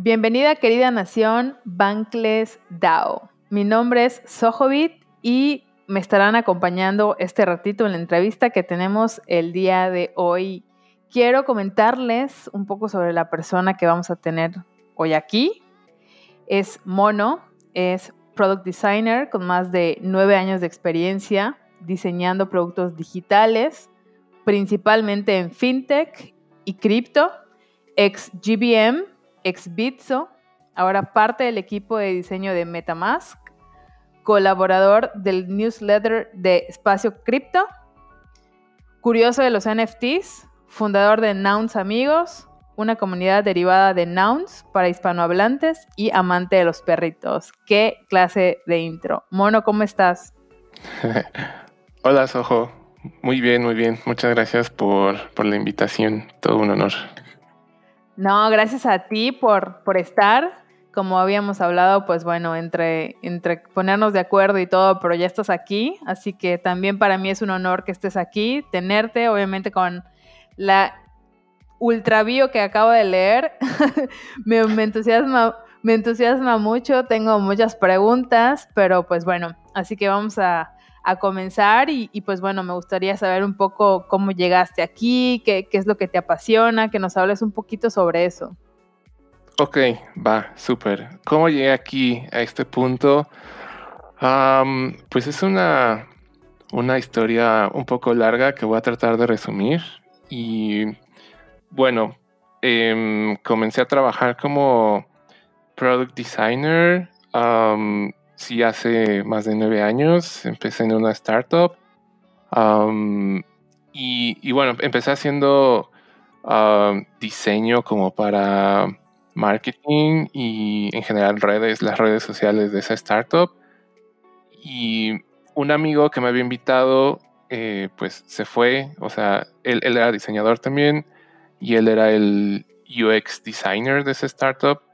Bienvenida querida nación Bankless DAO. Mi nombre es Sohovit y me estarán acompañando este ratito en la entrevista que tenemos el día de hoy. Quiero comentarles un poco sobre la persona que vamos a tener hoy aquí. Es Mono, es product designer con más de nueve años de experiencia diseñando productos digitales, principalmente en fintech y cripto, ex GBM ex Bitso, ahora parte del equipo de diseño de Metamask, colaborador del newsletter de Espacio Cripto, curioso de los NFTs, fundador de Nouns Amigos, una comunidad derivada de Nouns para hispanohablantes y amante de los perritos. ¿Qué clase de intro? Mono, ¿cómo estás? Hola, Sojo. Muy bien, muy bien. Muchas gracias por, por la invitación. Todo un honor. No, gracias a ti por, por estar. Como habíamos hablado, pues bueno, entre, entre ponernos de acuerdo y todo, pero ya estás aquí. Así que también para mí es un honor que estés aquí, tenerte, obviamente con la ultra bio que acabo de leer. me, me, entusiasma, me entusiasma mucho, tengo muchas preguntas, pero pues bueno, así que vamos a, a comenzar y, pues bueno, me gustaría saber un poco cómo llegaste aquí, qué, es lo que te apasiona, que nos hables un poquito sobre eso. Ok, va, súper. ¿Cómo llegué aquí a este punto? pues es una, una historia un poco larga que voy a tratar de resumir. Y bueno, em, comencé a trabajar como product designer sí hace más de nueve años. Empecé en una startup. y, bueno, empecé haciendo diseño como para marketing y en general redes, las redes sociales de esa startup. Y un amigo que me había invitado, eh, pues se fue, o sea, él, él, era diseñador también y él era el UX designer de esa startup.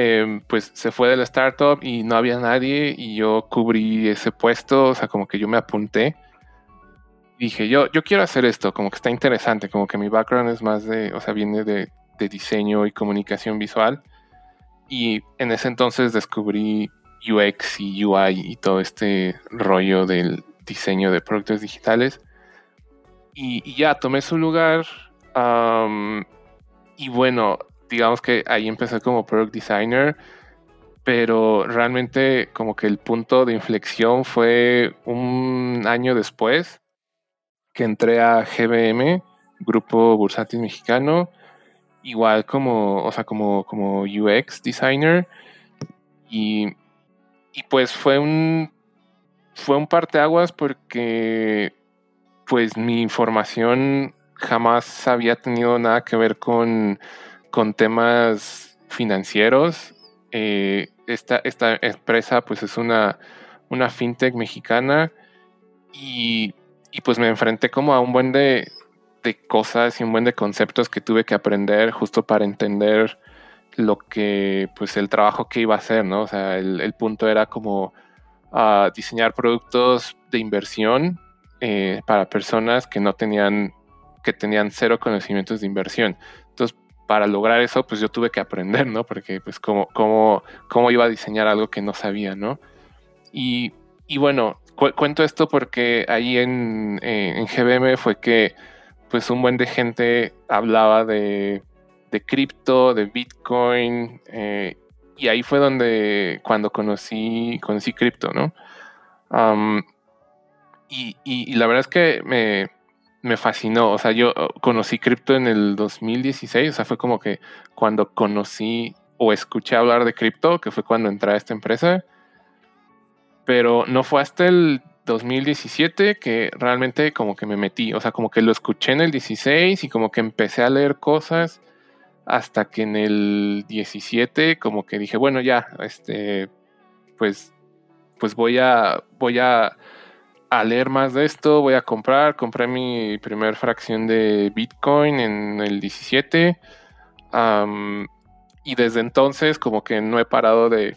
Em, pues se fue de la startup y no había nadie y yo cubrí ese puesto, o sea, como que yo me apunté. dije, yo, yo quiero hacer esto, como que está interesante, como que mi background es más de, o sea, viene de, de diseño y comunicación visual. Y en ese entonces descubrí UX y UI y todo este rollo del diseño de productos digitales. Y, ya tomé su lugar. y bueno, digamos que ahí empecé como product designer, pero realmente como que el punto de inflexión fue un año después que entré a GBM, Grupo Bursátil Mexicano, igual como, o sea, como, como UX designer. Y, y pues fue un fue un parteaguas porque pues mi información jamás había tenido nada que ver con con temas financieros. Eh, esta, esta, empresa pues es una, una fintech mexicana y, pues me enfrenté como a un buen de, cosas y un buen de conceptos que tuve que aprender justo para entender lo que pues el trabajo que iba a hacer, ¿no? O sea, el, punto era como ah, diseñar productos de inversión eh, para personas que no tenían que tenían cero conocimientos de inversión. Para lograr eso, pues yo tuve que aprender, ¿no? Porque pues cómo, cómo, cómo iba a diseñar algo que no sabía, ¿no? Y, y bueno, cuento esto porque ahí en, en, GBM fue que pues un buen de gente hablaba de, de cripto, de Bitcoin, eh, y ahí fue donde cuando conocí, conocí cripto, ¿no? y, y, la verdad es que me, me fascinó. O sea, yo oh, conocí cripto en el 2016. O sea, fue como que cuando conocí o escuché hablar de cripto, que fue cuando entré a esta empresa. Pero no fue hasta el 2017 que realmente como que me metí, o sea, como que lo escuché en el 16 y como que empecé a leer cosas hasta que en el 17 como que dije, bueno, ya, este, pues, pues voy a, voy a, a leer más de esto, voy a comprar, compré mi primer fracción de Bitcoin en el 17 y desde entonces como que no he parado de,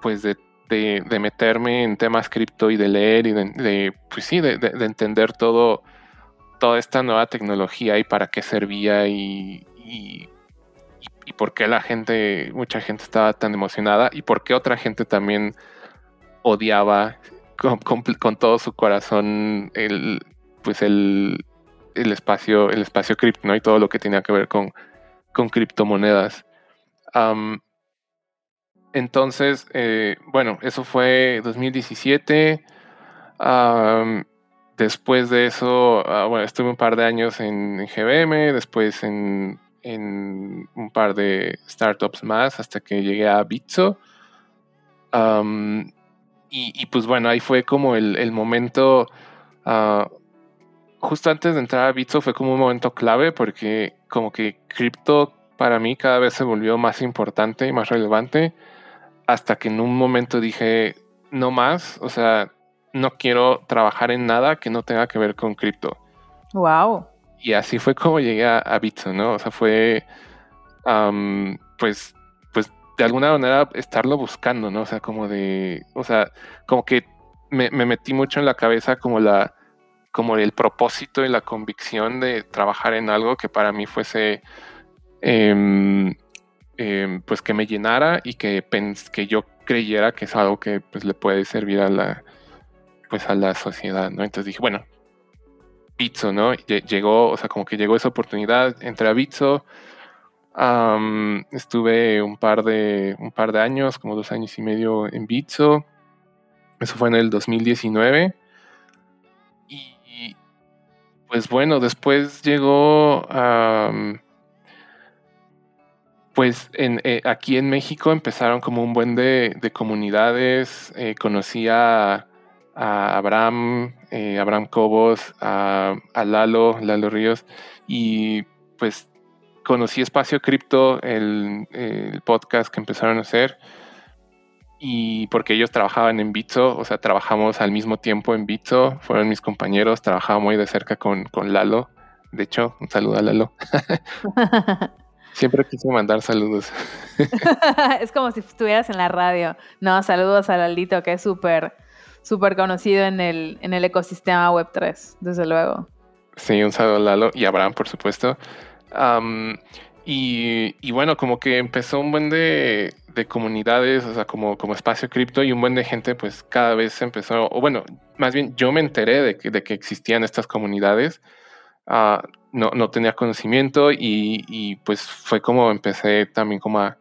pues de, de, meterme en temas cripto y de leer y de, pues sí, de, entender todo, toda esta nueva tecnología y para qué servía y, y, por qué la gente, mucha gente estaba tan emocionada y por qué otra gente también odiaba con, todo su corazón el, pues el, el espacio, el espacio cripto, ¿no? Y todo lo que tenía que ver con, con criptomonedas entonces, eh, bueno, eso fue 2017. después de eso, ah, bueno, estuve un par de años en, GBM, después en, un par de startups más hasta que llegué a Bitso. Y, pues bueno, ahí fue como el, momento, ah, justo antes de entrar a Bitso fue como un momento clave porque como que cripto para mí cada vez se volvió más importante y más relevante hasta que en un momento dije, no más, o sea, no quiero trabajar en nada que no tenga que ver con cripto. Wow. Y así fue como llegué a, a Bitso, ¿no? O sea, fue, pues de alguna manera estarlo buscando, ¿no? O sea, como de, o sea, como que me, me metí mucho en la cabeza como la, como el propósito y la convicción de trabajar en algo que para mí fuese Em, em, pues que me llenara y que, que yo creyera que es algo que pues, le puede servir a la, pues, a la sociedad, ¿no? Entonces dije, bueno, Bitso, ¿no? Llegó, o sea, como que llegó esa oportunidad, entré a Bitso, estuve un par, de, un par de años, como dos años y medio en Bitso, eso fue en el 2019. Y pues bueno, después llegó pues eh, aquí en México empezaron como un buen de, comunidades. Eh, conocí a, Abraham, eh, Abraham Cobos, a, Lalo, Lalo Ríos, y pues conocí Espacio Cripto, el, podcast que empezaron a hacer, y porque ellos trabajaban en Bitso, o sea, trabajamos al mismo tiempo en Bitso, fueron mis compañeros, trabajaba muy de cerca con, con Lalo. De hecho, un saludo a Lalo. Siempre quise mandar saludos. es como si estuvieras en la radio. No, saludos a Laldito, que es súper, súper conocido en el, en el ecosistema Web3, desde luego. Sí, un saludo a Lalo y a Abraham, por supuesto. Y, bueno, como que empezó un buen de, comunidades, o sea, como, como espacio cripto y un buen de gente, pues cada vez empezó, o bueno, más bien yo me enteré de que, de que existían estas comunidades. Uh, no, no tenía conocimiento y, pues fue como empecé también como a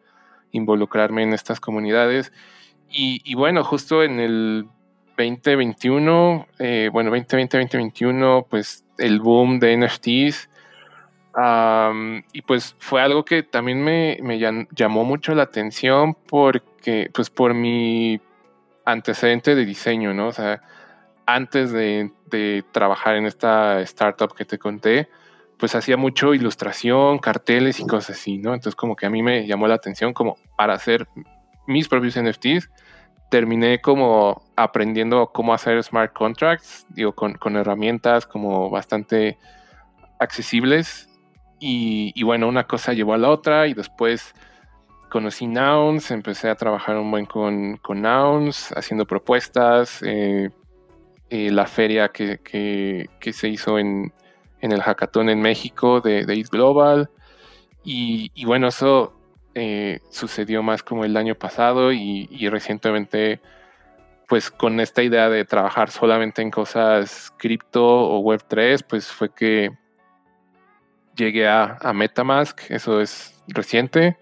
involucrarme en estas comunidades. Y, bueno, justo en el 2021, eh, bueno, 2020, 2021, pues el boom de NFTs. Y pues fue algo que también me, llamó mucho la atención porque, pues por mi antecedente de diseño, ¿no? O sea, antes de trabajar en esta startup que te conté, pues hacía mucho ilustración, carteles y cosas así, ¿no? Entonces como que a mí me llamó la atención como para hacer mis propios NFTs, terminé como aprendiendo cómo hacer smart contracts, digo, con, herramientas como bastante accesibles. Y, bueno, una cosa llevó a la otra y después conocí Nouns, empecé a trabajar un buen con, con Nouns, haciendo propuestas, eh, eh, la feria que, que se hizo en, en el hackathon en México de, de Global. Y, bueno, eso eh, sucedió más como el año pasado y, recientemente, pues con esta idea de trabajar solamente en cosas cripto o Web3, pues fue que llegué a, Metamask, eso es reciente.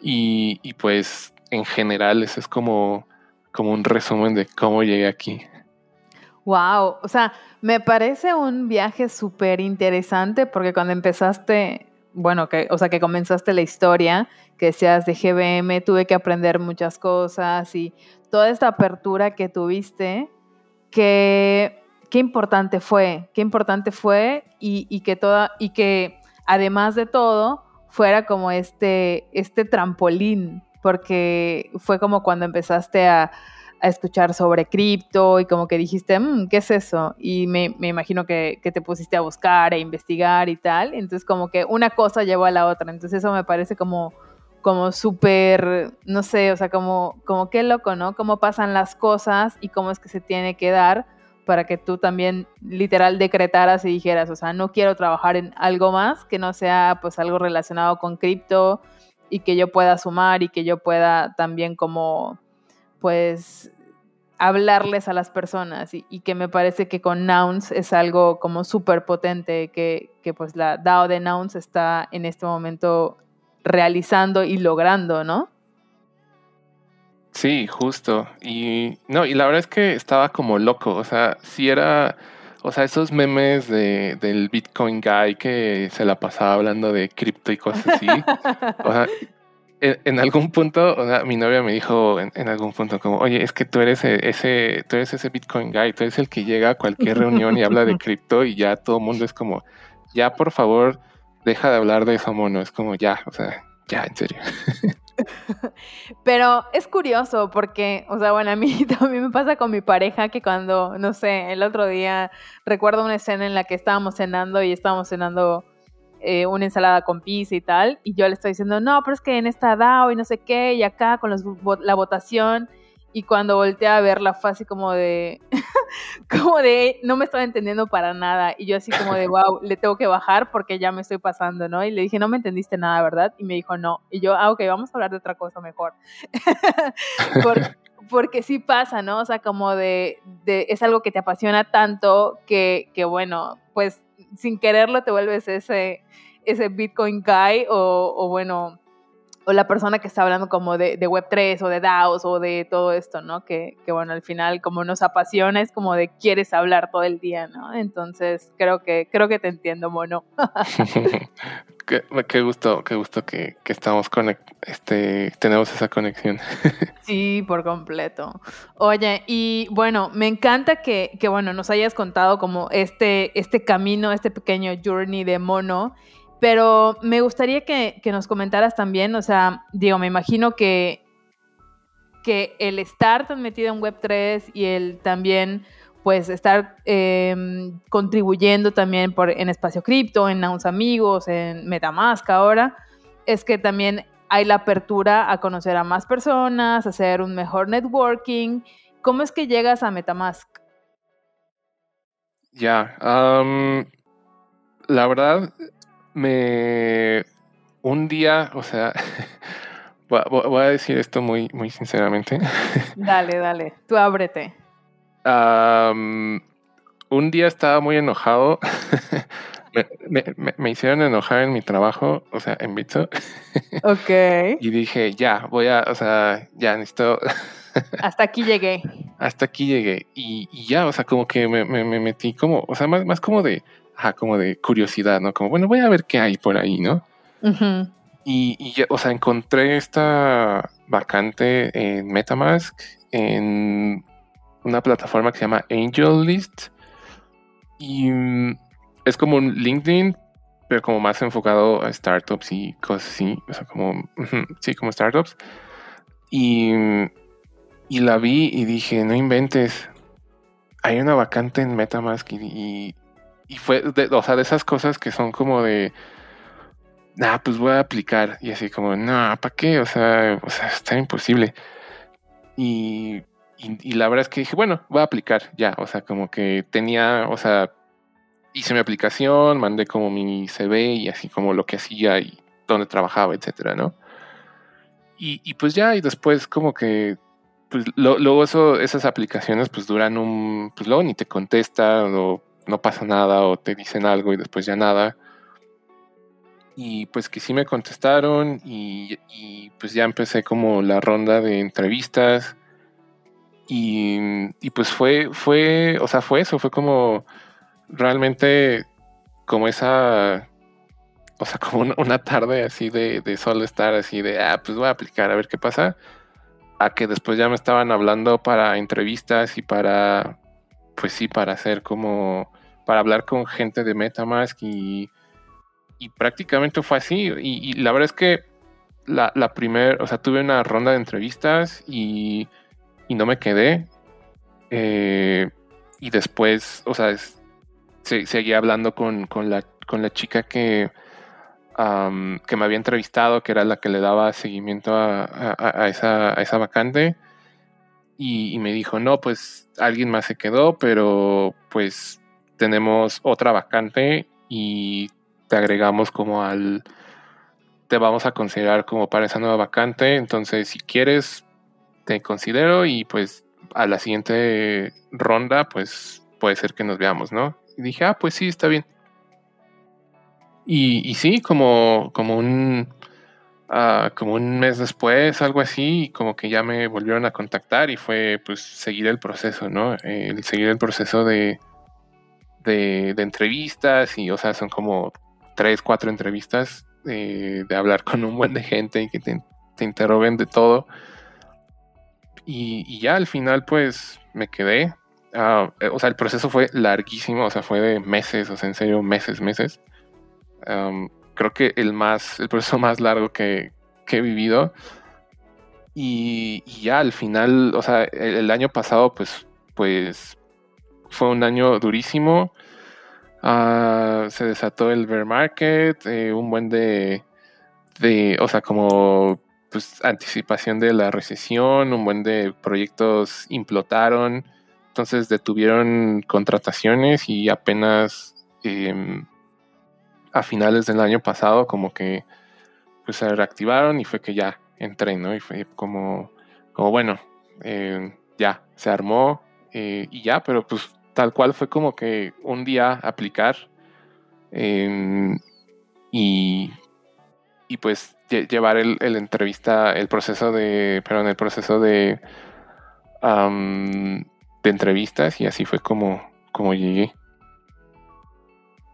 Y, y, pues en general, eso es como, como un resumen de cómo llegué aquí. Wow, o sea, me parece un viaje súper interesante porque cuando empezaste, bueno, que, o sea, que comenzaste la historia, que seas de GBM, tuve que aprender muchas cosas y toda esta apertura que tuviste, que qué importante fue, qué importante fue y, que toda, y que además de todo fuera como este, este trampolín, porque fue como cuando empezaste a, escuchar sobre cripto y como que dijiste, mm, ¿qué es eso? Y me, imagino que, que, te pusiste a buscar e investigar y tal. Entonces como que una cosa llevó a la otra. Entonces eso me parece como, como súper, no sé, o sea, como, como qué loco, ¿no? Cómo pasan las cosas y cómo es que se tiene que dar para que tú también literal decretaras y dijeras, o sea, no quiero trabajar en algo más que no sea pues algo relacionado con cripto y que yo pueda sumar y que yo pueda también como pues hablarles a las personas y, que me parece que con Nouns es algo como súper potente que, que pues la DAO de Nouns está en este momento realizando y logrando, ¿no? Sí, justo. Y no, y la verdad es que estaba como loco. O sea, si era. O sea, esos memes de, del Bitcoin guy que se la pasaba hablando de cripto y cosas así. o sea, en, algún punto, o sea, mi novia me dijo en, algún punto como, oye, es que tú eres e, ese, tú eres ese Bitcoin guy, tú eres el que llega a cualquier reunión y habla de cripto y ya todo el mundo es como, ya por favor, deja de hablar de eso, mono. Es como, ya, o sea, ya, en serio. Pero es curioso porque, o sea, bueno, a mí también me pasa con mi pareja que cuando, no sé, el otro día recuerdo una escena en la que estábamos cenando y estábamos cenando eh, una ensalada con pizza y tal, y yo le estoy diciendo, no, pero es que en esta DAO y no sé qué, y acá con la votación, y cuando volteé a verla fue así como de, como de, no me estaba entendiendo para nada. Y yo así como de, wow, le tengo que bajar porque ya me estoy pasando, ¿no? Y le dije, no me entendiste nada, ¿verdad? Y me dijo, no. Y yo, ah, ok, vamos a hablar de otra cosa mejor. porque, sí pasa, ¿no? O sea, como de, es algo que te apasiona tanto que, que, bueno, pues sin quererlo te vuelves ese, ese Bitcoin guy o, o bueno, o la persona que está hablando como de, Web3 o de DAOs o de todo esto, ¿no? Que, bueno, al final como nos apasiona es como de quieres hablar todo el día, ¿no? Entonces creo que, creo que te entiendo, mono. qué, gusto, qué gusto que, estamos este, tenemos esa conexión. sí, por completo. Oye, y bueno, me encanta que, que bueno, nos hayas contado como este, este camino, este pequeño journey de mono pero me gustaría que, nos comentaras también, o sea, digo, me imagino que, que el estar tan metido en Web3 y el también pues estar em, contribuyendo también por, en Espacio Cripto, en Nouns Amigos, en Metamask ahora, es que también hay la apertura a conocer a más personas, hacer un mejor networking. ¿Cómo es que llegas a Metamask? Ya, la verdad, me un día, o sea, voy a decir esto muy, muy sinceramente. Dale, dale, tú ábrete. un día estaba muy enojado. me, hicieron enojar en mi trabajo, o sea, en Bitso. Ok. y dije, ya, voy a, o sea, ya necesito. Hasta aquí llegué. Hasta aquí llegué. Y, ya, o sea, como que me, metí como, o sea, más, más como de como de curiosidad, ¿no? Como, bueno, voy a ver qué hay por ahí, ¿no? y, y, o sea, encontré esta vacante en Metamask, en una plataforma que se llama AngelList. Y mm, es como un LinkedIn, pero como más enfocado a startups y cosas así. O sea, como, sí, como startups. Y, y la vi y dije, no inventes. Hay una vacante en Metamask y, y fue, de, o sea, de esas cosas que son como de, nah, pues voy a aplicar. Y así como, no, ¿para qué? O sea, o sea, está imposible. Y, y, la verdad es que dije, bueno, voy a aplicar ya. O sea, como que tenía, o sea, hice mi aplicación, mandé como mi CV y así como lo que hacía y dónde trabajaba, etcétera, ¿no? Y, y pues ya, y después como que pues luego eso, esas aplicaciones pues duran un, pues luego ni te contestan o no pasa nada o te dicen algo y después ya nada. Y pues que sí me contestaron y, pues ya empecé como la ronda de entrevistas. Y, pues fue, fue, o sea, fue eso, fue como realmente como esa, o sea, como una, tarde así de, de, solo estar así de, ah, pues voy a aplicar a ver qué pasa. A que después ya me estaban hablando para entrevistas y para pues sí, para hacer como, para hablar con gente de Metamask y, y prácticamente fue así. Y, la verdad es que la, la primera, o sea, tuve una ronda de entrevistas y, y no me quedé. Eh, y después, o sea, seguía hablando con, con, la, con la chica que, que me había entrevistado, que era la que le daba seguimiento a, esa, a esa, vacante. Y, me dijo, no, pues alguien más se quedó, pero pues tenemos otra vacante y te agregamos como al... Te vamos a considerar como para esa nueva vacante. Entonces, si quieres, te considero y pues a la siguiente ronda, pues puede ser que nos veamos, ¿no? Y dije, ah, pues sí, está bien. Y, y sí, como, como un ah, como un mes después, algo así, como que ya me volvieron a contactar y fue pues seguir el proceso, ¿no? El seguir el proceso de, de, entrevistas y, o sea, son como tres, cuatro entrevistas eh, de hablar con un buen de gente y que te, te interroguen de todo. Y, ya al final, pues me quedé. Ah, eh, o sea, el proceso fue larguísimo, o sea, fue de meses, o sea, en serio, meses, meses. Creo que el más, el proceso más largo que, he vivido. Y, ya al final, o sea, el, año pasado, pues, pues fue un año durísimo. Ah, se desató el bear market, eh, un buen de, de, o sea, como pues, anticipación de la recesión, un buen de proyectos implotaron, entonces detuvieron contrataciones y apenas em, a finales del año pasado como que pues se reactivaron y fue que ya entré, ¿no? Y fue como, como bueno, eh, ya, se armó eh, y ya, pero pues tal cual fue como que un día aplicar em, y, y pues llevar el, entrevista, el proceso de, perdón, el proceso de, de entrevistas y así fue como, como llegué.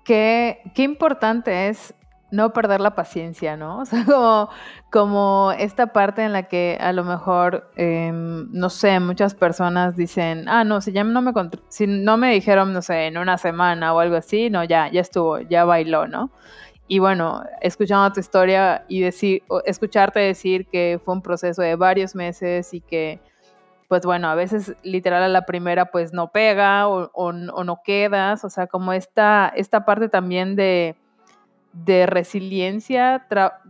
Qué, importante es no perder la paciencia, ¿no? O sea, como, como esta parte en la que a lo mejor, em, no sé, muchas personas dicen, ah, no, si ya no me, si no me dijeron, no sé, en una semana o algo así, no, ya, ya estuvo, ya bailó, ¿no? Y bueno, escuchando tu historia y decir, escucharte decir que fue un proceso de varios meses y que, pues bueno, a veces literal a la primera pues no pega o, no quedas, o sea, como esta, esta parte también de, de resiliencia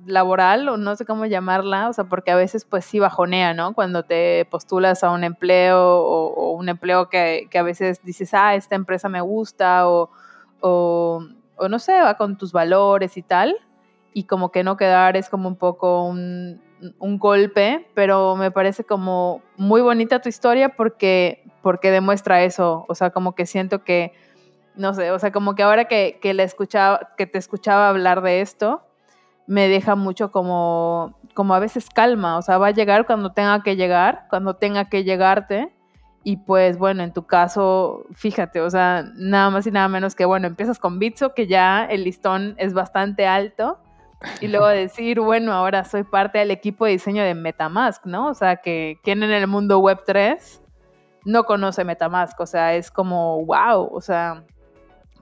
laboral o no sé cómo llamarla, o sea, porque a veces pues sí bajonea, ¿no? Cuando te postulas a un empleo o, un empleo que, a veces dices, ah, esta empresa me gusta o o no sé, va con tus valores y tal, y como que no quedar es como un poco un, golpe, pero me parece como muy bonita tu historia porque, porque demuestra eso, o sea, como que siento que, no sé, o sea, como que ahora que, que, escuchaba, que te escuchaba hablar de esto, me deja mucho como, como a veces calma, o sea, va a llegar cuando tenga que llegar, cuando tenga que llegarte, y pues bueno, en tu caso, fíjate, o sea, nada más y nada menos que, bueno, empiezas con Bitso, que ya el listón es bastante alto, y luego decir, bueno, ahora soy parte del equipo de diseño de Metamask, ¿no? O sea, que quien en el mundo web 3 no conoce Metamask, o sea, es como, wow, o sea,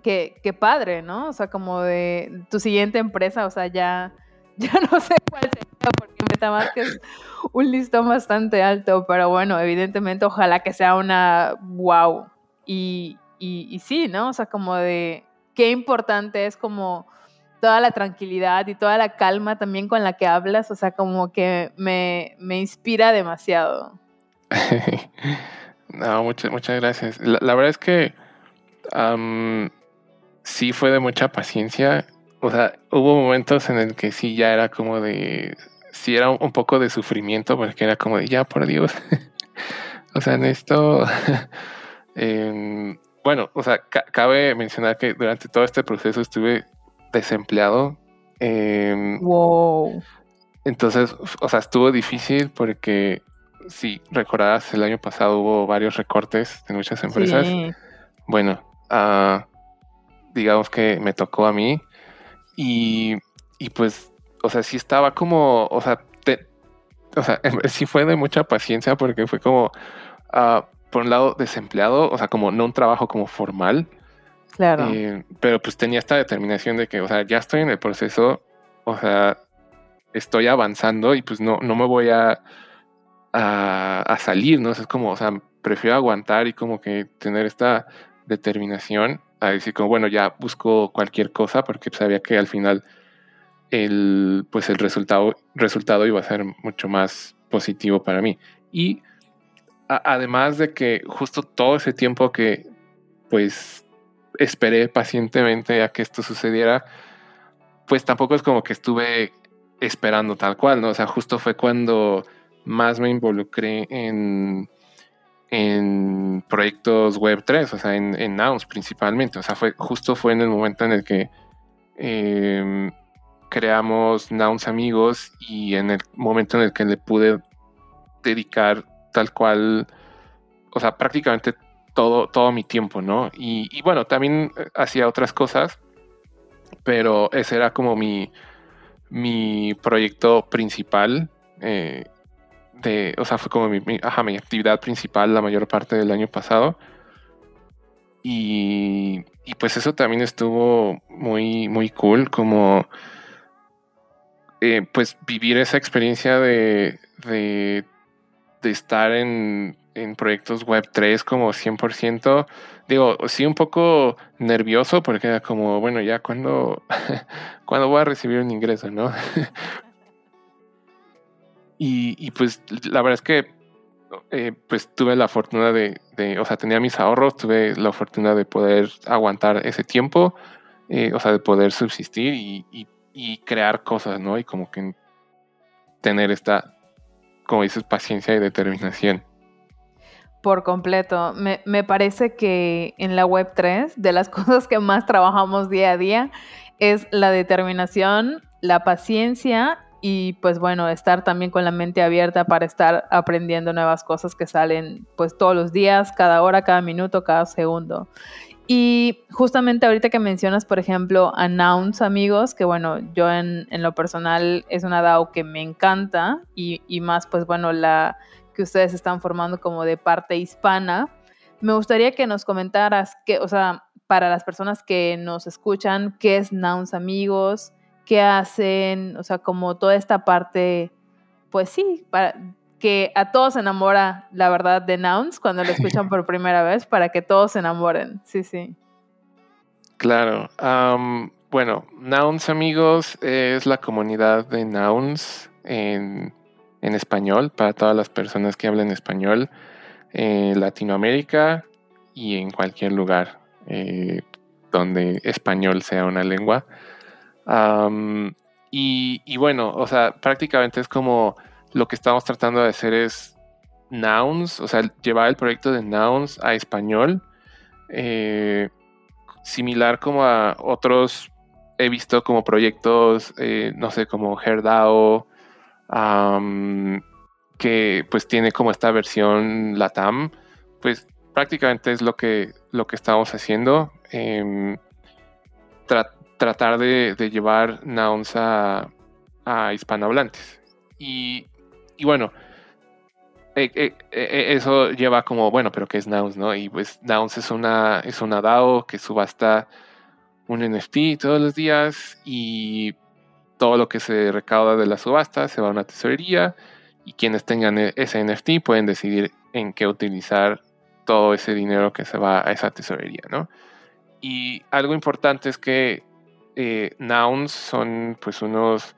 qué, qué padre, ¿no? O sea, como de tu siguiente empresa, o sea, ya, ya no sé cuál sería, porque Metamask es un listón bastante alto, pero bueno, evidentemente ojalá que sea una wow. Y, y, sí, ¿no? O sea, como de qué importante es como toda la tranquilidad y toda la calma también con la que hablas, o sea, como que me, inspira demasiado. no, muchas, muchas gracias. La, verdad es que sí fue de mucha paciencia. O sea, hubo momentos en el que sí ya era como de sí era un, poco de sufrimiento porque era como de ya, por Dios. o sea, en esto... Em, bueno, o sea, cabe mencionar que durante todo este proceso estuve desempleado. Em, wow. Entonces, o sea, estuvo difícil porque si recordarás, el año pasado hubo varios recortes en muchas empresas. Bueno, ah, digamos que me tocó a mí y, y pues o sea, sí estaba como, o sea, o sea, sí fue de mucha paciencia porque fue como, uh, por un lado, desempleado, o sea, como no un trabajo como formal. Claro. Eh, pero pues tenía esta determinación de que, o sea, ya estoy en el proceso, o sea, estoy avanzando y pues no, no me voy a, a, salir, ¿no? es como, o sea, prefiero aguantar y como que tener esta determinación a decir como, bueno, ya busco cualquier cosa porque sabía que al final el, pues el resultado, resultado iba a ser mucho más positivo para mí. Y además de que justo todo ese tiempo que pues esperé pacientemente a que esto sucediera, pues tampoco es como que estuve esperando tal cual, ¿no? O sea, justo fue cuando más me involucré en, en proyectos web 3, o sea, en, en Nouns principalmente. O sea, fue, justo fue en el momento en el que em, creamos Nouns Amigos y en el momento en el que le pude dedicar tal cual, o sea, prácticamente todo, todo mi tiempo, ¿no? Y, bueno, también eh, hacía otras cosas, pero ese era como mi, mi proyecto principal. Eh, de, o sea, fue como mi, mi, actividad principal la mayor parte del año pasado. Y, y, pues eso también estuvo muy, muy cool, como eh, pues vivir esa experiencia de, de, de estar en, en, proyectos web 3 como 100%. Digo, sí un poco nervioso porque era como, bueno, ya cuando, cuando voy a recibir un ingreso, ¿no? Y, pues la verdad es que eh, pues tuve la fortuna de, o sea, tenía mis ahorros, tuve la fortuna de poder aguantar ese tiempo, eh, o sea, de poder subsistir y, crear cosas, ¿no? Y como que tener esta, como dices, paciencia y determinación. Por completo. Me, me parece que en la Web 3, de las cosas que más trabajamos día a día, es la determinación, la paciencia y pues bueno, estar también con la mente abierta para estar aprendiendo nuevas cosas que salen pues todos los días, cada hora, cada minuto, cada segundo. Y justamente ahorita que mencionas, por ejemplo, Announce, amigos, que bueno, yo en, lo personal es una DAO que me encanta y, y, más pues bueno, la que ustedes están formando como de parte hispana. Me gustaría que nos comentaras, que, o sea, para las personas que nos escuchan, qué es Nouns Amigos, qué hacen, o sea, como toda esta parte, pues sí, para, que a todos se enamora la verdad de Nouns cuando lo escuchan por primera vez, para que todos se enamoren, sí, sí. Claro, bueno, Nouns amigos es la comunidad de Nouns en, español, para todas las personas que hablan español en Latinoamérica y en cualquier lugar eh, donde español sea una lengua. Y, bueno, o sea, prácticamente es como lo que estamos tratando de hacer es nouns, o sea, llevar el proyecto de nouns a español, eh, similar como a otros, he visto como proyectos, eh, no sé, como HerdAO, que pues tiene como esta versión LATAM, pues prácticamente es lo que, lo que estamos haciendo. Eh, tratar de, llevar nouns a, hispanohablantes. Y, bueno, eh, eh, eh, eso lleva como, bueno, pero ¿qué es nouns, no? Y pues nouns es una, es una DAO que subasta un NFT todos los días y todo lo que se recauda de la subasta se va a una tesorería y quienes tengan e, ese NFT pueden decidir en qué utilizar todo ese dinero que se va a esa tesorería, ¿no? Y algo importante es que eh, nouns son pues unos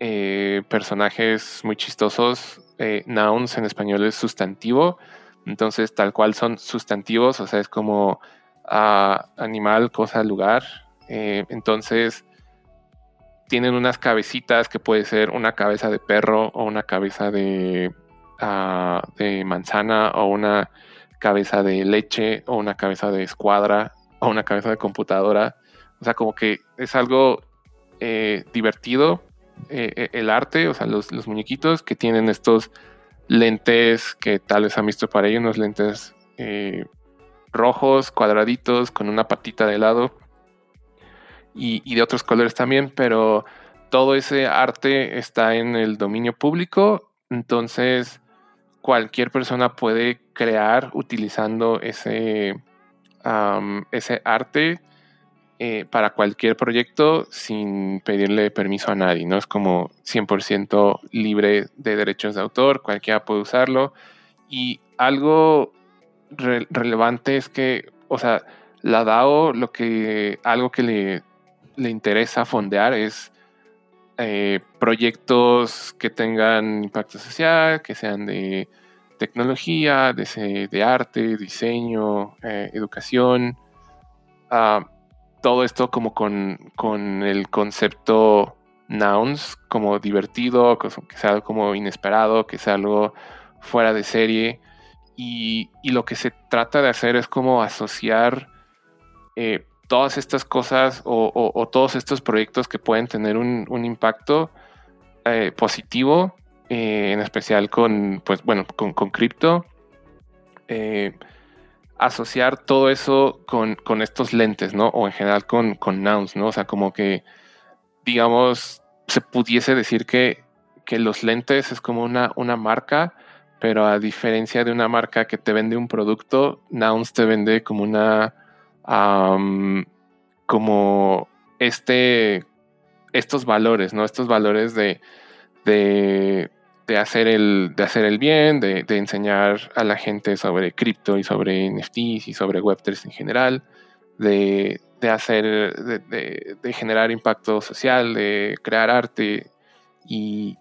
eh, personajes muy chistosos. Eh, nouns en español es sustantivo. Entonces, tal cual son sustantivos, o sea, es como ah, animal, cosa, lugar. entonces, tienen unas cabecitas que puede ser una cabeza de perro o una cabeza de, ah, de manzana o una cabeza de leche o una cabeza de escuadra o una cabeza de computadora. O sea, como que es algo eh, divertido eh, eh, el arte, o sea, los, muñequitos que tienen estos lentes que tal vez han visto para ellos, unos lentes rojos, cuadraditos, con una patita de lado y, de otros colores también, pero todo ese arte está en el dominio público, entonces cualquier persona puede crear utilizando ese, ese arte eh, para cualquier proyecto sin pedirle permiso a nadie, ¿no? Es como 100% libre de derechos de autor, cualquiera puede usarlo. Y algo relevante es que, o sea, la DAO, lo que, algo que le, le interesa fondear es eh, proyectos que tengan impacto social, que sean de tecnología, de, de arte, diseño, eh, educación. Uh, todo esto como con, con, el concepto nouns, como divertido, que sea algo como inesperado, que sea algo fuera de serie. Y, y lo que se trata de hacer es como asociar eh, todas estas cosas o, todos estos proyectos que pueden tener un, impacto eh, positivo, eh, en especial con, pues bueno, con, cripto, eh, asociar todo eso con, estos lentes, ¿no? O en general con, con nouns, ¿no? O sea, como que, digamos, se pudiese decir que, que los lentes es como una, una marca, pero a diferencia de una marca que te vende un producto, nouns te vende como una como este, estos valores, ¿no? Estos valores de, de, hacer, el, de hacer el bien, de, enseñar a la gente sobre cripto y sobre NFTs y sobre Web3 en general, de, hacer, de, generar impacto social, de crear arte y,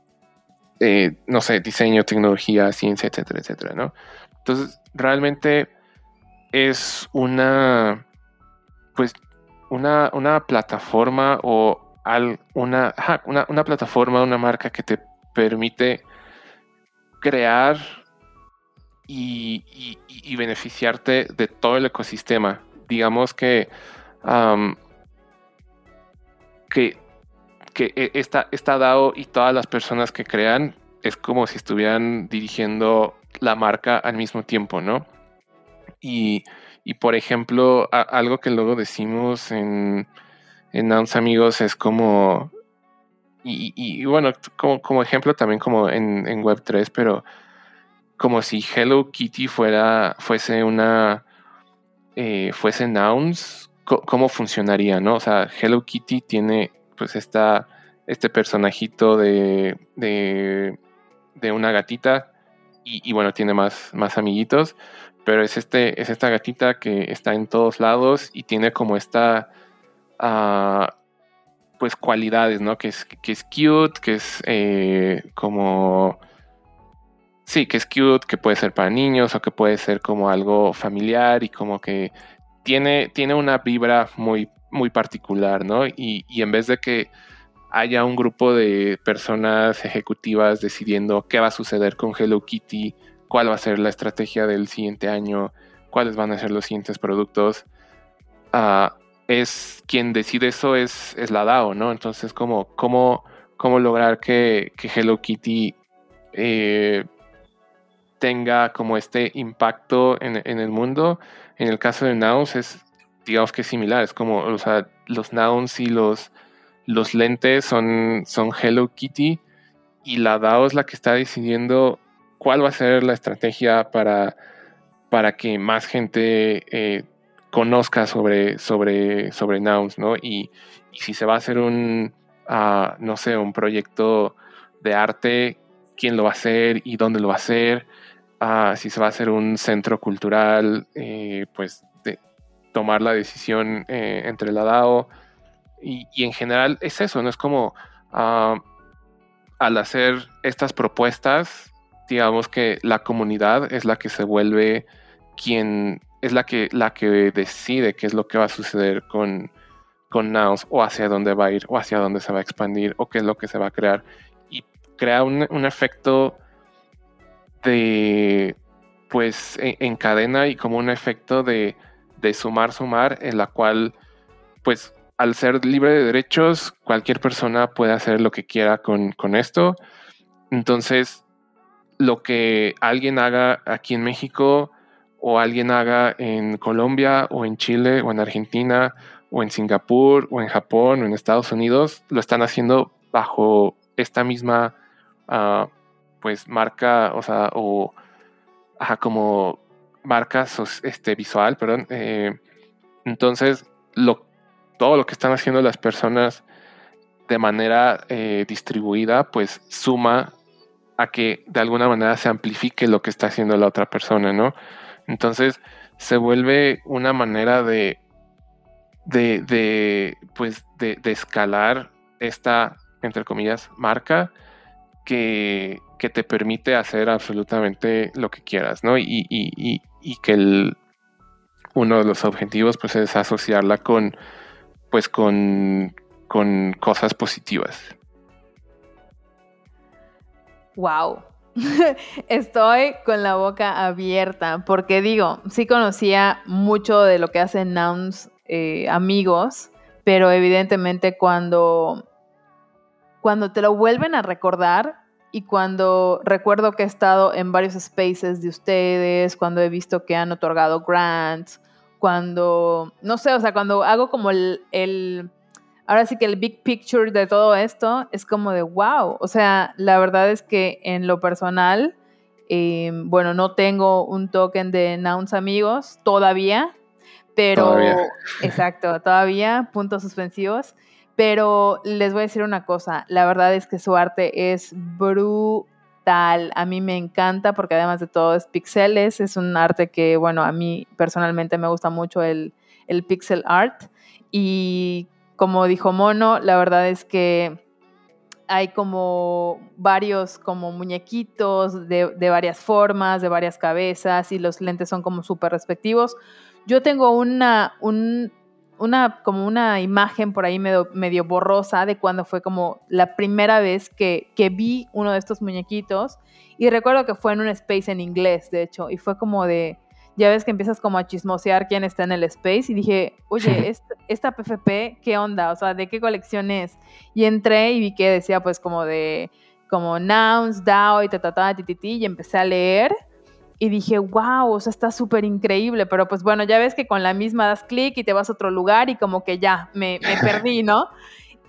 eh, no sé, diseño, tecnología, ciencia, etcétera, etcétera, ¿no? Entonces, realmente es una pues una, una plataforma o una, una, plataforma, una marca que te permite crear y, beneficiarte de todo el ecosistema. Digamos que, que, que e, DAO y todas las personas que crean es como si estuvieran dirigiendo la marca al mismo tiempo, ¿no? Y y por ejemplo, algo que luego decimos en, en Amigos es como, y, bueno, como, ejemplo también como en, Web3, pero como si Hello Kitty fuera, fuese una, eh, fuese nouns, ¿cómo funcionaría, no? O sea, Hello Kitty tiene pues esta, este personajito de, de, de una gatita y, y, bueno, tiene más, más amiguitos, pero es, este, es esta gatita que está en todos lados y tiene como esta, uh, pues cualidades, ¿no? Que es, que es cute, que es eh, como... Sí, que es cute, que puede ser para niños o que puede ser como algo familiar y como que tiene, tiene una vibra muy, muy particular, ¿no? Y, y en vez de que haya un grupo de personas ejecutivas decidiendo qué va a suceder con Hello Kitty cuál va a ser la estrategia del siguiente año, cuáles van a ser los siguientes productos. Ah, es quien decide eso es, es, la DAO, ¿no? Entonces, como, ¿cómo, cómo lograr que, Hello Kitty eh, tenga como este impacto en, el mundo? En el caso de Nouns es, digamos que similar, es como, o sea, los Nouns y los, los lentes son, son Hello Kitty y la DAO es la que está decidiendo cuál va a ser la estrategia para, para que más gente eh, conozca sobre, sobre, sobre Nouns, ¿no? Y, si se va a hacer un, ah, no sé, un proyecto de arte, quién lo va a hacer y dónde lo va a hacer, ah, si se va a hacer un centro cultural, eh, pues de tomar la decisión eh, entre la DAO. Y, en general es eso, ¿no? Es como ah, al hacer estas propuestas, digamos que la comunidad es la que se vuelve quien es la que, la que decide qué es lo que va a suceder con, con o hacia dónde va a ir o hacia dónde se va a expandir o qué es lo que se va a crear. Y crea un, efecto de, pues, en, cadena y como un efecto de, de sumar, sumar, en la cual, pues, al ser libre de derechos, cualquier persona puede hacer lo que quiera con, con esto. Entonces, lo que alguien haga aquí en México o alguien haga en Colombia o en Chile o en Argentina o en Singapur o en Japón o en Estados Unidos, lo están haciendo bajo esta misma ah, pues marca, o sea, o ajá, como marca este, visual, perdón. Eh, entonces, lo, todo lo que están haciendo las personas de manera eh, distribuida, pues suma a que de alguna manera se amplifique lo que está haciendo la otra persona, ¿no? Entonces se vuelve una manera de, de, de pues, de, escalar esta, entre comillas, marca que, que, te permite hacer absolutamente lo que quieras, ¿no? Y, y, y, que el, uno de los objetivos, pues, es asociarla con, pues, con, con cosas positivas. Wow. Estoy con la boca abierta porque digo, sí conocía mucho de lo que hacen Nouns eh, amigos, pero evidentemente cuando, cuando te lo vuelven a recordar y cuando recuerdo que he estado en varios spaces de ustedes, cuando he visto que han otorgado grants, cuando, no sé, o sea, cuando hago como el ahora sí que el big picture de todo esto es como de wow. O sea, la verdad es que en lo personal, em, bueno, no tengo un token de Nouns amigos todavía, pero exacto, todavía, puntos suspensivos. Pero les voy a decir una cosa, la verdad es que su arte es brutal. A mí me encanta porque además de todo es pixeles, es un arte que, bueno, a mí personalmente me gusta mucho el, el pixel art. Y como dijo Mono, la verdad es que hay como varios como muñequitos de, varias formas, de varias cabezas y los lentes son como súper respectivos. Yo tengo una, una, como una imagen por ahí medio, medio, borrosa de cuando fue como la primera vez que, que vi uno de estos muñequitos y recuerdo que fue en un space en inglés, de hecho, y fue como de, ya ves que empiezas como a chismosear quién está en el space y dije, oye, esta, PFP, ¿qué onda? O sea, ¿de qué colección es? Y entré y vi que decía pues como de, como nouns, DAO y ta, ta, ta, y empecé a leer y dije, wow, o sea, está súper increíble, pero pues bueno, ya ves que con la misma das clic y te vas a otro lugar y como que ya, me, me perdí, ¿no?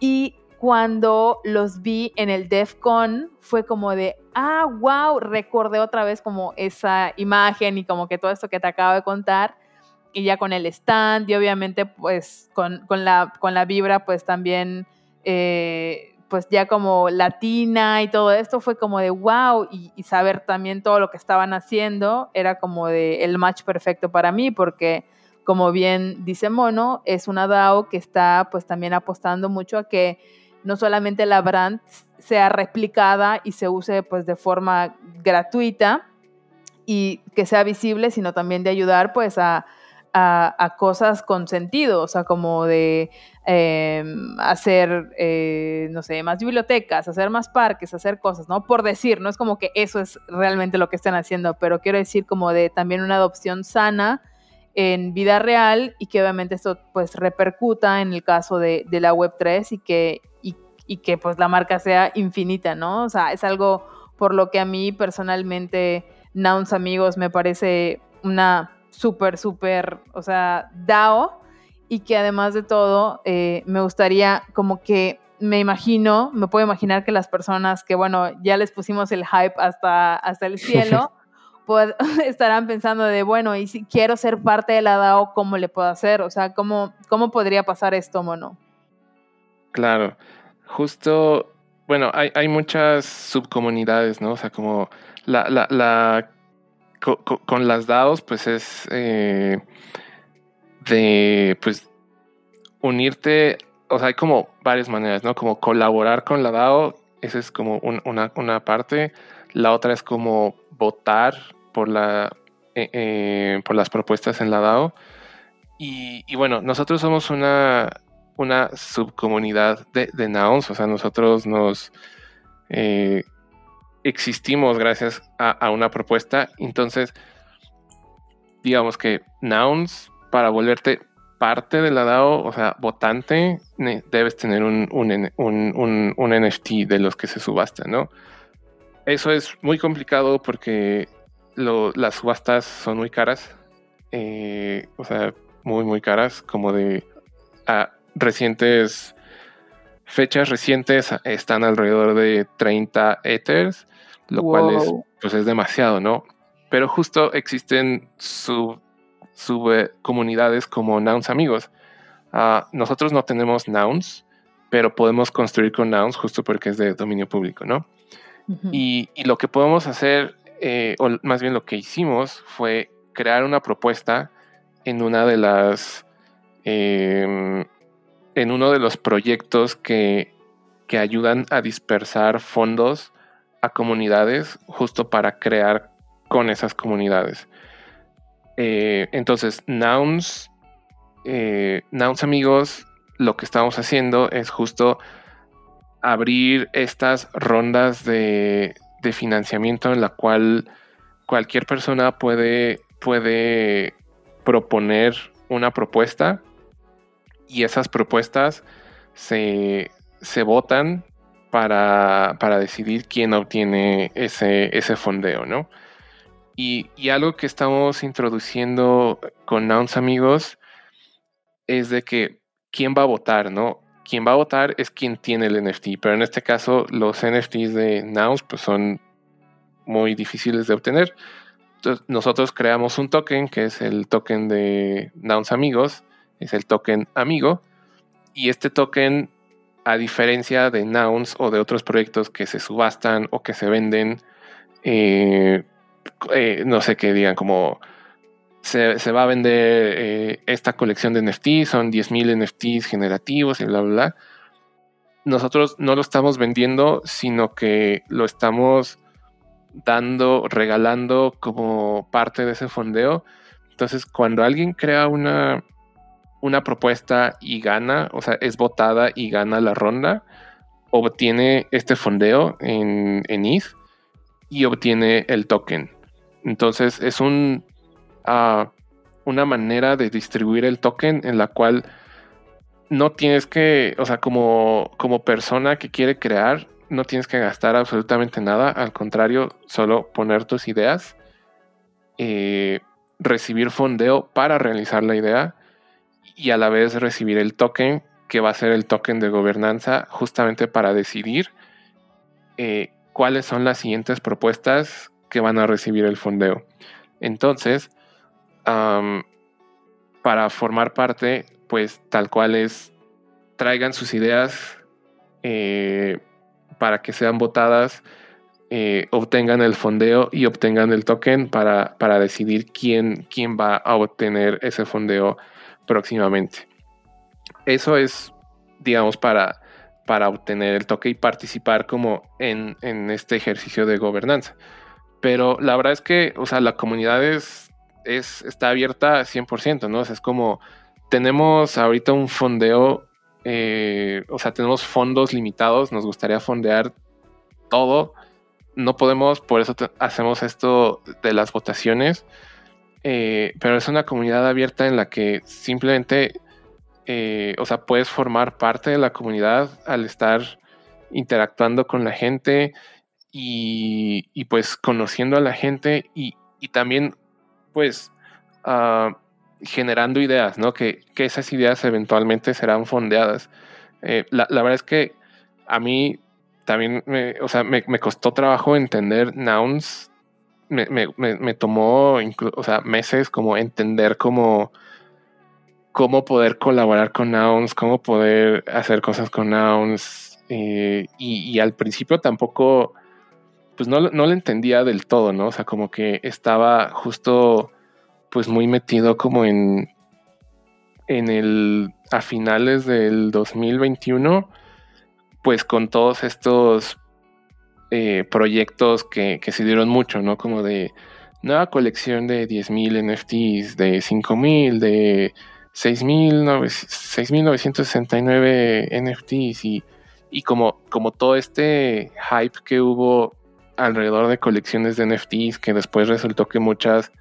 Y cuando los vi en el DEF CON fue como de, ah, wow, recordé otra vez como esa imagen y como que todo esto que te acabo de contar. Y ya con el stand y obviamente pues con, la, con la vibra pues también eh, pues ya como latina y todo esto fue como de wow y, y, saber también todo lo que estaban haciendo era como de el match perfecto para mí porque como bien dice Mono es una DAO que está pues también apostando mucho a que no solamente la brand sea replicada y se use pues de forma gratuita y que sea visible, sino también de ayudar pues a, cosas con sentido, o sea, como de em, hacer, eh, no sé, más bibliotecas, hacer más parques, hacer cosas, ¿no? Por decir, no es como que eso es realmente lo que están haciendo, pero quiero decir como de también una adopción sana en vida real y que obviamente esto pues repercuta en el caso de, de la Web3 y que y que pues la marca sea infinita, ¿no? O sea, es algo por lo que a mí personalmente Nouns Amigos me parece una súper, súper, o sea, DAO y que además de todo eh, me gustaría como que me imagino, me puedo imaginar que las personas que, bueno, ya les pusimos el hype hasta, hasta el cielo, estarán pensando de, bueno, y si quiero ser parte de la DAO, ¿cómo le puedo hacer? O sea, ¿cómo, cómo podría pasar esto, mono? Claro, justo, bueno, hay, hay muchas subcomunidades, ¿no? O sea, como la, la, la con las DAOs, pues es eh, de, pues, unirte, o sea, hay como varias maneras, ¿no? Como colaborar con la DAO, esa es como una, una, parte. La otra es como votar por, la, eh, eh, por las propuestas en la DAO. Y, bueno, nosotros somos una, una subcomunidad de, nouns, o sea, nosotros nos eh, existimos gracias a, una propuesta, entonces, digamos que nouns, para volverte parte de la DAO, o sea, votante, debes tener un, un, un, NFT de los que se subastan, ¿no? Eso es muy complicado porque las subastas son muy caras, eh, o sea, muy, muy caras, como de recientes, fechas recientes están alrededor de 30 ethers, lo cual es, pues es demasiado, ¿no? pero justo existen sub, comunidades como Nouns Amigos. Ah, nosotros no tenemos Nouns, pero podemos construir con Nouns justo porque es de dominio público, ¿no? y, lo que podemos hacer, eh, o más bien lo que hicimos, fue crear una propuesta en una de las em, en uno de los proyectos que, que ayudan a dispersar fondos a comunidades justo para crear con esas comunidades. Eh, entonces, Nouns, eh, Nouns amigos, lo que estamos haciendo es justo abrir estas rondas de, de financiamiento en la cual cualquier persona puede, puede proponer una propuesta y esas propuestas se, se votan para, para, decidir quién obtiene ese, ese fondeo, ¿no? Y, y, algo que estamos introduciendo con Nouns amigos es de que quién va a votar, ¿no? Quien va a votar es quien tiene el NFT, pero en este caso los NFTs de Nouns pues son muy difíciles de obtener. Entonces, nosotros creamos un token que es el token de Nouns amigos es el token amigo. Y este token, a diferencia de Nouns o de otros proyectos que se subastan o que se venden, eh, eh, no sé qué digan, como se, va a vender eh, esta colección de NFTs, son 10.000 NFTs generativos y bla, bla, bla. Nosotros no lo estamos vendiendo, sino que lo estamos dando, regalando como parte de ese fondeo. Entonces, cuando alguien crea una, una propuesta y gana, o sea, es votada y gana la ronda, obtiene este fondeo en, en ETH y obtiene el token. Entonces es un, ah, una manera de distribuir el token en la cual no tienes que, o sea, como, como persona que quiere crear, no tienes que gastar absolutamente nada, al contrario, solo poner tus ideas, eh, recibir fondeo para realizar la idea y a la vez recibir el token, que va a ser el token de gobernanza, justamente para decidir eh, cuáles son las siguientes propuestas que van a recibir el fondeo. Entonces, para formar parte, pues tal cual es, traigan sus ideas eh, para que sean votadas, eh, obtengan el fondeo y obtengan el token para, para decidir quién, quién va a obtener ese fondeo próximamente. Eso es, digamos, para, para obtener el toque y participar como en, este ejercicio de gobernanza. Pero la verdad es que, o sea, la comunidad es, está abierta 100%, ¿no? O sea, es como, tenemos ahorita un fondeo, eh, o sea, tenemos fondos limitados, nos gustaría fondear todo. No podemos, por eso hacemos esto de las votaciones. Eh, pero es una comunidad abierta en la que simplemente, eh, o sea, puedes formar parte de la comunidad al estar interactuando con la gente y, pues conociendo a la gente y, también pues ah, generando ideas, ¿no? Que, esas ideas eventualmente serán fondeadas. Eh, la, verdad es que a mí también, me, o sea, me, me costó trabajo entender nouns me, tomó o sea, meses como entender cómo, cómo poder colaborar con Nouns, cómo poder hacer cosas con Nouns. Eh, y, al principio tampoco, pues no, no entendía del todo, ¿no? O sea, como que estaba justo, pues muy metido como en, en el, a finales del 2021, pues con todos estos eh, proyectos que, se dieron mucho, ¿no? Como de nueva colección de 10.000 NFTs, de 5.000, de 6.969 NFTs y, y como, como todo este hype que hubo alrededor de colecciones de NFTs que después resultó que muchas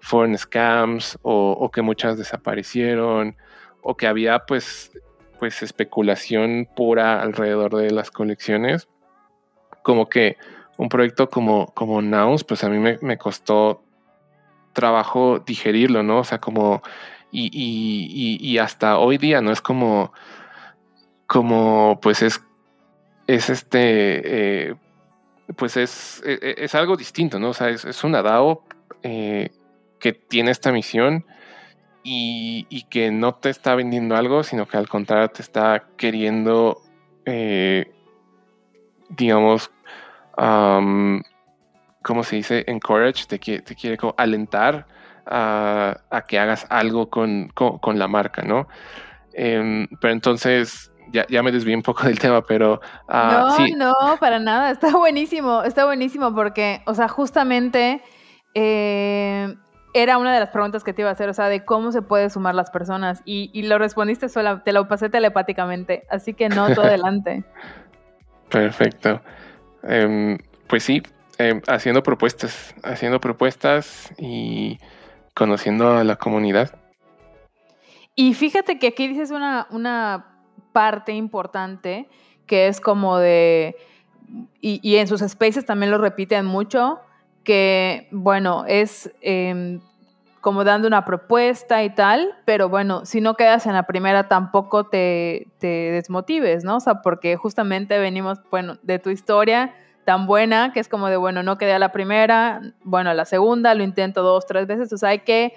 fueron scams o, que muchas desaparecieron o que había pues, pues especulación pura alrededor de las colecciones como que un proyecto como, como Nouns, pues a mí me, costó trabajo digerirlo, ¿no? O sea, como, y, hasta hoy día, ¿no? Es como, como, pues es, es este, eh, pues es, e, e, es, algo distinto, ¿no? O sea, es, es una DAO eh, que tiene esta misión y, que no te está vendiendo algo, sino que al contrario te está queriendo, eh, digamos, ¿cómo se dice? Encourage, te, te quiere como alentar a, que hagas algo con, la marca, ¿no? Em, pero entonces, ya, ya, me desvié un poco del tema, pero... Uh, no, no, para nada, está buenísimo, está buenísimo porque, o sea, justamente... Eh, era una de las preguntas que te iba a hacer, o sea, de cómo se puede sumar las personas. Y, lo respondiste sola, te lo pasé telepáticamente. Así que no, todo adelante. Perfecto. Em, pues sí, em, haciendo propuestas, haciendo propuestas y conociendo a la comunidad. Y fíjate que aquí dices una, una parte importante que es como de, y, y en sus spaces también lo repiten mucho, que, bueno, es em, como dando una propuesta y tal, pero bueno, si no quedas en la primera tampoco te, te desmotives, ¿no? O sea, porque justamente venimos, bueno, de tu historia tan buena, que es como de, bueno, no quedé a la primera, bueno, a la segunda, lo intento dos, tres veces, o sea, hay que,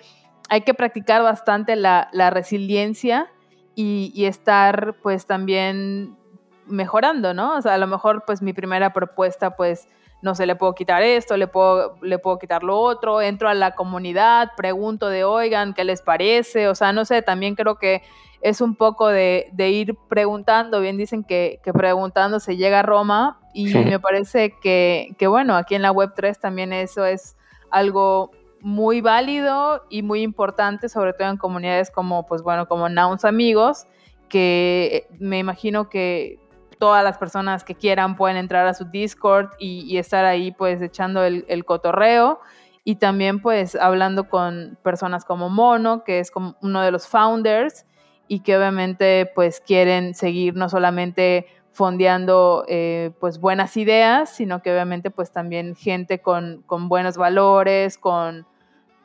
hay que practicar bastante la, la resiliencia y, y, estar pues también mejorando, ¿no? O sea, a lo mejor pues mi primera propuesta pues no sé, le puedo quitar esto, le puedo, le puedo quitar lo otro, entro a la comunidad, pregunto de, oigan, ¿qué les parece? O sea, no sé, también creo que es un poco de, ir preguntando, bien dicen que, preguntando se llega a Roma y me parece que, que, bueno, aquí en la Web3 también eso es algo muy válido y muy importante, sobre todo en comunidades como, pues bueno, como Nouns Amigos, que me imagino que todas las personas que quieran pueden entrar a su Discord y, estar ahí pues echando el, cotorreo. Y también pues hablando con personas como Mono, que es como uno de los founders y que obviamente pues quieren seguir no solamente fondeando eh, pues buenas ideas, sino que obviamente pues también gente con, con buenos valores, con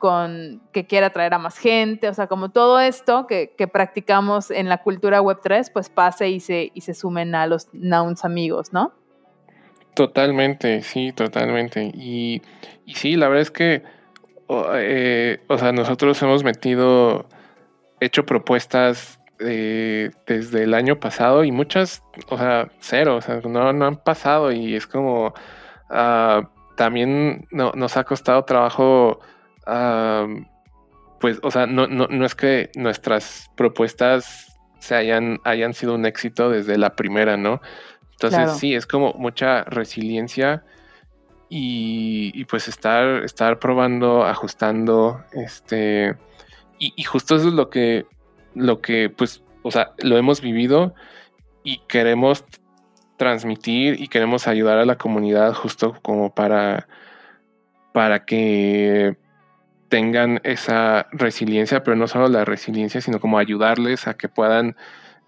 con que quiera atraer a más gente, o sea, como todo esto que, practicamos en la cultura Web3, pues pase y se, y se sumen a los nouns amigos, ¿no? Totalmente, sí, totalmente. Y, sí, la verdad es que, eh, o sea, nosotros hemos metido, hecho propuestas eh, desde el año pasado y muchas, o sea, cero, o sea, no, no han pasado y es como, uh, también no, nos ha costado trabajo pues, o sea, no, no, es que nuestras propuestas se hayan, hayan sido un éxito desde la primera, ¿no? Entonces, sí, es como mucha resiliencia y, pues estar, estar probando, ajustando, este, y, justo eso es lo que, lo que, pues, o sea, lo hemos vivido y queremos transmitir y queremos ayudar a la comunidad justo como para, para que tengan esa resiliencia, pero no solo la resiliencia, sino como ayudarles a que puedan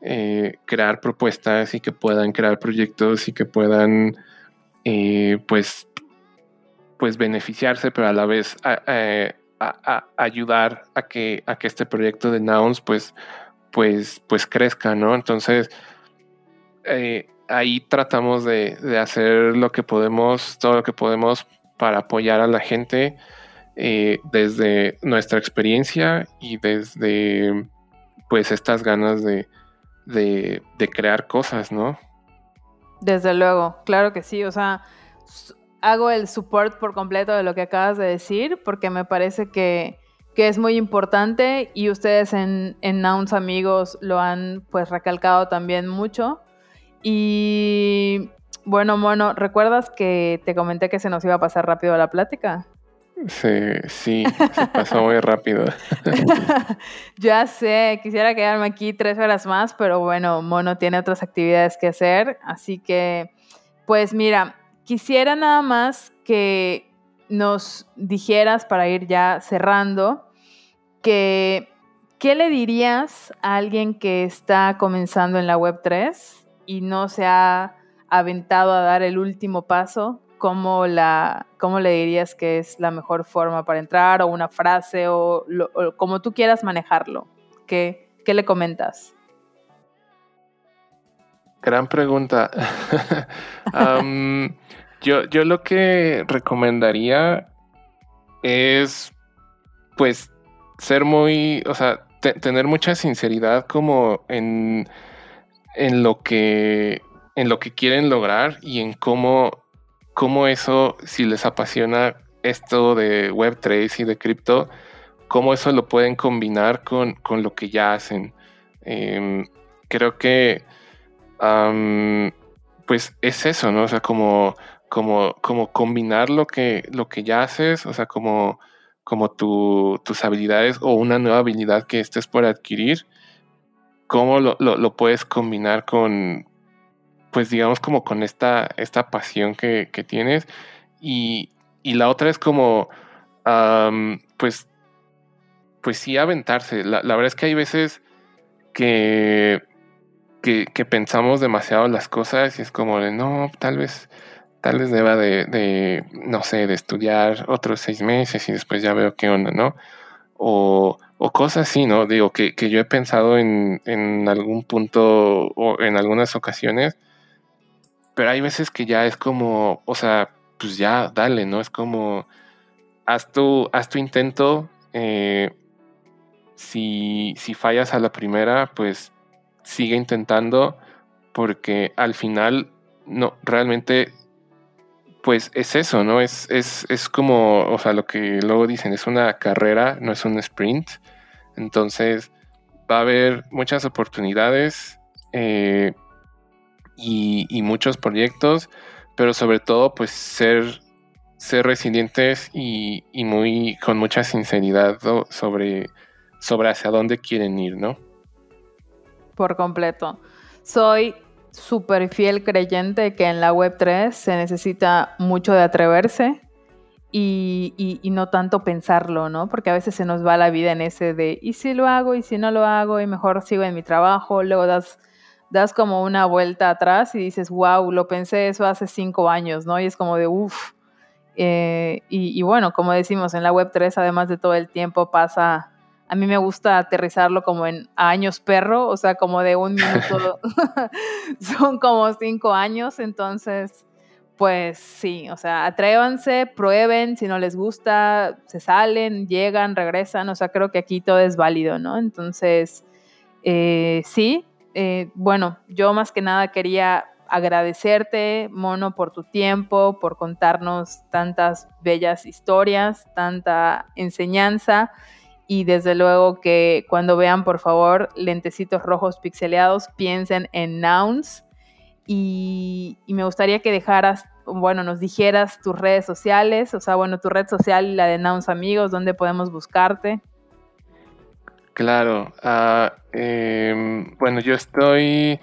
eh, crear propuestas y que puedan crear proyectos y que puedan eh, pues, pues beneficiarse, pero a la vez ayudar a que, a que este proyecto de Nouns pues, pues, pues crezca, ¿no? Entonces, eh, ahí tratamos de hacer lo que podemos, todo lo que podemos para apoyar a la gente eh, desde nuestra experiencia y desde pues estas ganas de, de, crear cosas, ¿no? Desde luego, claro que sí, o sea, hago el support por completo de lo que acabas de decir porque me parece que, que es muy importante y ustedes en, en Nouns Amigos lo han pues recalcado también mucho. Y bueno, bueno, ¿recuerdas que te comenté que se nos iba a pasar rápido la plática? Sí, sí, se pasó muy rápido. ya sé, quisiera quedarme aquí tres horas más, pero bueno, Mono tiene otras actividades que hacer, así que, pues mira, quisiera nada más que nos dijeras para ir ya cerrando, que, ¿qué le dirías a alguien que está comenzando en la Web 3 y no se ha aventado a dar el último paso cómo, la, cómo le dirías que es la mejor forma para entrar o una frase o, como tú quieras manejarlo. ¿Qué, qué le comentas? Gran pregunta. yo, yo lo que recomendaría es pues ser muy, o sea, tener mucha sinceridad como en, en lo que en lo que quieren lograr y en cómo, cómo eso, si les apasiona esto de Web3 y de cripto, cómo eso lo pueden combinar con, lo que ya hacen. Em, creo que pues es eso, ¿no? O sea, como, como, como combinar lo que, lo que ya haces, o sea, como, como tus habilidades o una nueva habilidad que estés por adquirir, cómo lo, puedes combinar con, pues digamos, como con esta, esta pasión que, tienes. Y, y, la otra es como, pues, pues sí, aventarse. La, la verdad es que hay veces que que, pensamos demasiado las cosas y es como de, no, tal vez, tal vez deba de, no sé, de estudiar otros seis meses y después ya veo qué onda, ¿no? O, o cosas así, ¿no? Digo, que, yo he pensado en, en algún punto o en algunas ocasiones, pero hay veces que ya es como, o sea, pues ya, dale, ¿no? Es como, haz tu, haz tu intento, eh, si, si fallas a la primera, pues sigue intentando porque al final no realmente pues es eso, ¿no? Es, es, es, como, o sea, lo que luego dicen, es una carrera, no es un sprint. Entonces, va a haber muchas oportunidades eh, y, muchos proyectos, pero sobre todo, pues ser, ser resilientes y, muy, con mucha sinceridad sobre, sobre hacia dónde quieren ir, ¿no? por completo. Soy súper fiel creyente que en la Web3 se necesita mucho de atreverse y, no tanto pensarlo, ¿no? Porque a veces se nos va la vida en ese de, ¿y si lo hago? ¿y si no lo hago? Y mejor sigo en mi trabajo. Luego das, das como una vuelta atrás y dices, wow, lo pensé eso hace cinco años, ¿no? Y es como de, uff. Eh, y, y bueno, como decimos, en la Web3, además de todo el tiempo, pasa a mí me gusta aterrizarlo como en años perro, o sea, como de un minuto, son como cinco años, entonces, pues sí, o sea, atrévanse, prueben, si no les gusta, se salen, llegan, regresan, o sea, creo que aquí todo es válido, ¿no? Entonces, eh, sí, eh, bueno, yo más que nada quería agradecerte, Mono, por tu tiempo, por contarnos tantas bellas historias, tanta enseñanza y desde luego que cuando vean, por favor, lentecitos rojos pixeleados, piensen en nouns. Y, me gustaría que dejaras, bueno, nos dijeras tus redes sociales, o sea, bueno, tu red social y la de Nouns Amigos, ¿dónde podemos buscarte? Claro. Ah, em, bueno, yo estoy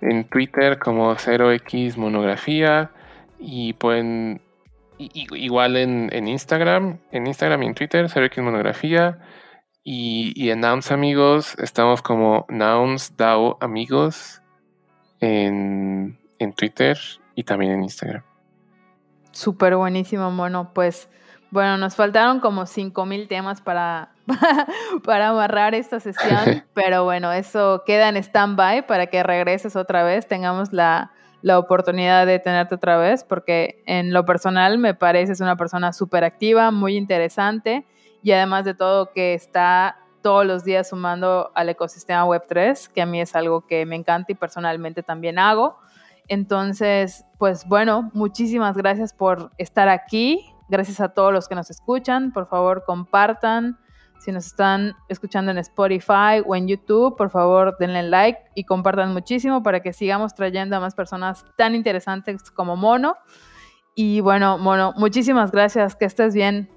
en Twitter como 0x monografía y pueden igual en, en, Instagram, en Instagram y en Twitter, 0x monografía. Y, en Nouns Amigos estamos como Nouns DAO Amigos en, Twitter y también en Instagram. Súper buenísimo, mono. Pues bueno, nos faltaron como 5000 temas para, para amarrar esta sesión, pero bueno, eso queda en stand-by para que regreses otra vez, tengamos la, la, oportunidad de tenerte otra vez, porque en lo personal me pareces una persona súper activa, muy interesante y además de todo que está todos los días sumando al ecosistema Web3, que a mí es algo que me encanta y personalmente también hago. Entonces, pues bueno, muchísimas gracias por estar aquí. Gracias a todos los que nos escuchan. Por favor, compartan. Si nos están escuchando en Spotify o en YouTube, por favor, denle like y compartan muchísimo para que sigamos trayendo a más personas tan interesantes como Mono. Y bueno, Mono, muchísimas gracias. Que estés bien.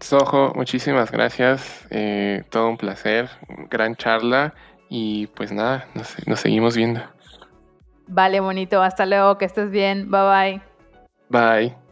Sojo, muchísimas gracias. Eh, todo un placer, gran charla y pues nada, nos, nos seguimos viendo. Vale, bonito. Hasta luego, que estés bien. Bye bye. Bye.